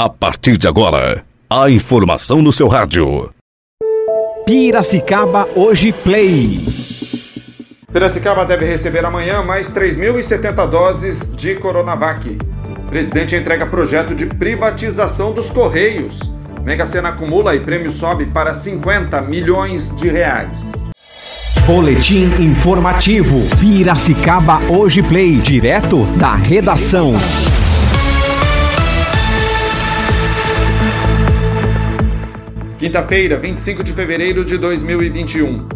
A partir de agora, a informação no seu rádio. Piracicaba Hoje Play. Piracicaba deve receber amanhã mais 3.070 doses de Coronavac. Presidente entrega projeto de privatização dos Correios. Mega Sena acumula e prêmio sobe para 50 milhões de reais. Boletim informativo. Piracicaba Hoje Play. Direto da redação. Quinta-feira, 25 de fevereiro de 2021.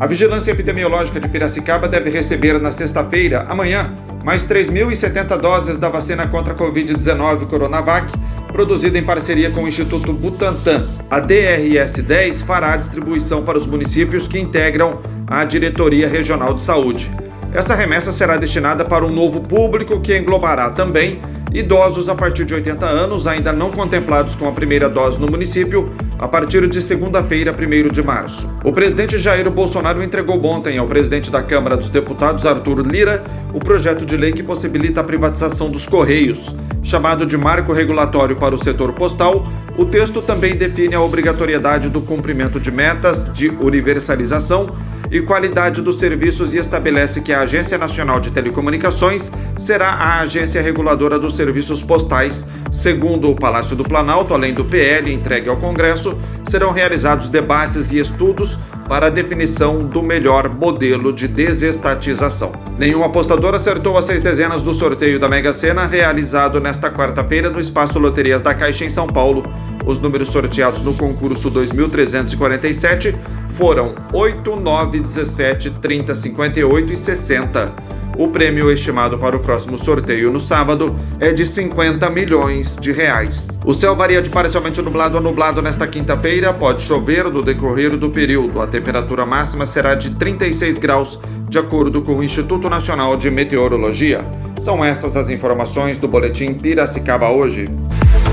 A Vigilância Epidemiológica de Piracicaba deve receber na sexta-feira, amanhã, mais 3.070 doses da vacina contra a Covid-19 Coronavac, produzida em parceria com o Instituto Butantan. A DRS-10 fará a distribuição para os municípios que integram a Diretoria Regional de Saúde. Essa remessa será destinada para um novo público que englobará também idosos a partir de 80 anos, ainda não contemplados com a primeira dose no município, a partir de segunda-feira, 1 de março. O presidente Jair Bolsonaro entregou ontem ao presidente da Câmara dos Deputados, Arthur Lira, o projeto de lei que possibilita a privatização dos Correios. Chamado de marco regulatório para o setor postal, o texto também define a obrigatoriedade do cumprimento de metas de universalização e qualidade dos serviços e estabelece que a Agência Nacional de Telecomunicações será a agência reguladora dos serviços postais. Segundo o Palácio do Planalto, além do PL entregue ao Congresso, serão realizados debates e estudos para a definição do melhor modelo de desestatização. Nenhum apostador acertou as seis dezenas do sorteio da Mega Sena realizado nesta quarta-feira no Espaço Loterias da Caixa em São Paulo. Os números sorteados no concurso 2347 foram 8, 9, 17, 30, 58 e 60. O prêmio estimado para o próximo sorteio no sábado é de 50 milhões de reais. O céu varia de parcialmente nublado a nublado nesta quinta-feira, pode chover no decorrer do período. A temperatura máxima será de 36 graus, de acordo com o Instituto Nacional de Meteorologia. São essas as informações do boletim Piracicaba hoje.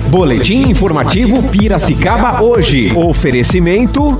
Boletim informativo Piracicaba hoje. Oferecimento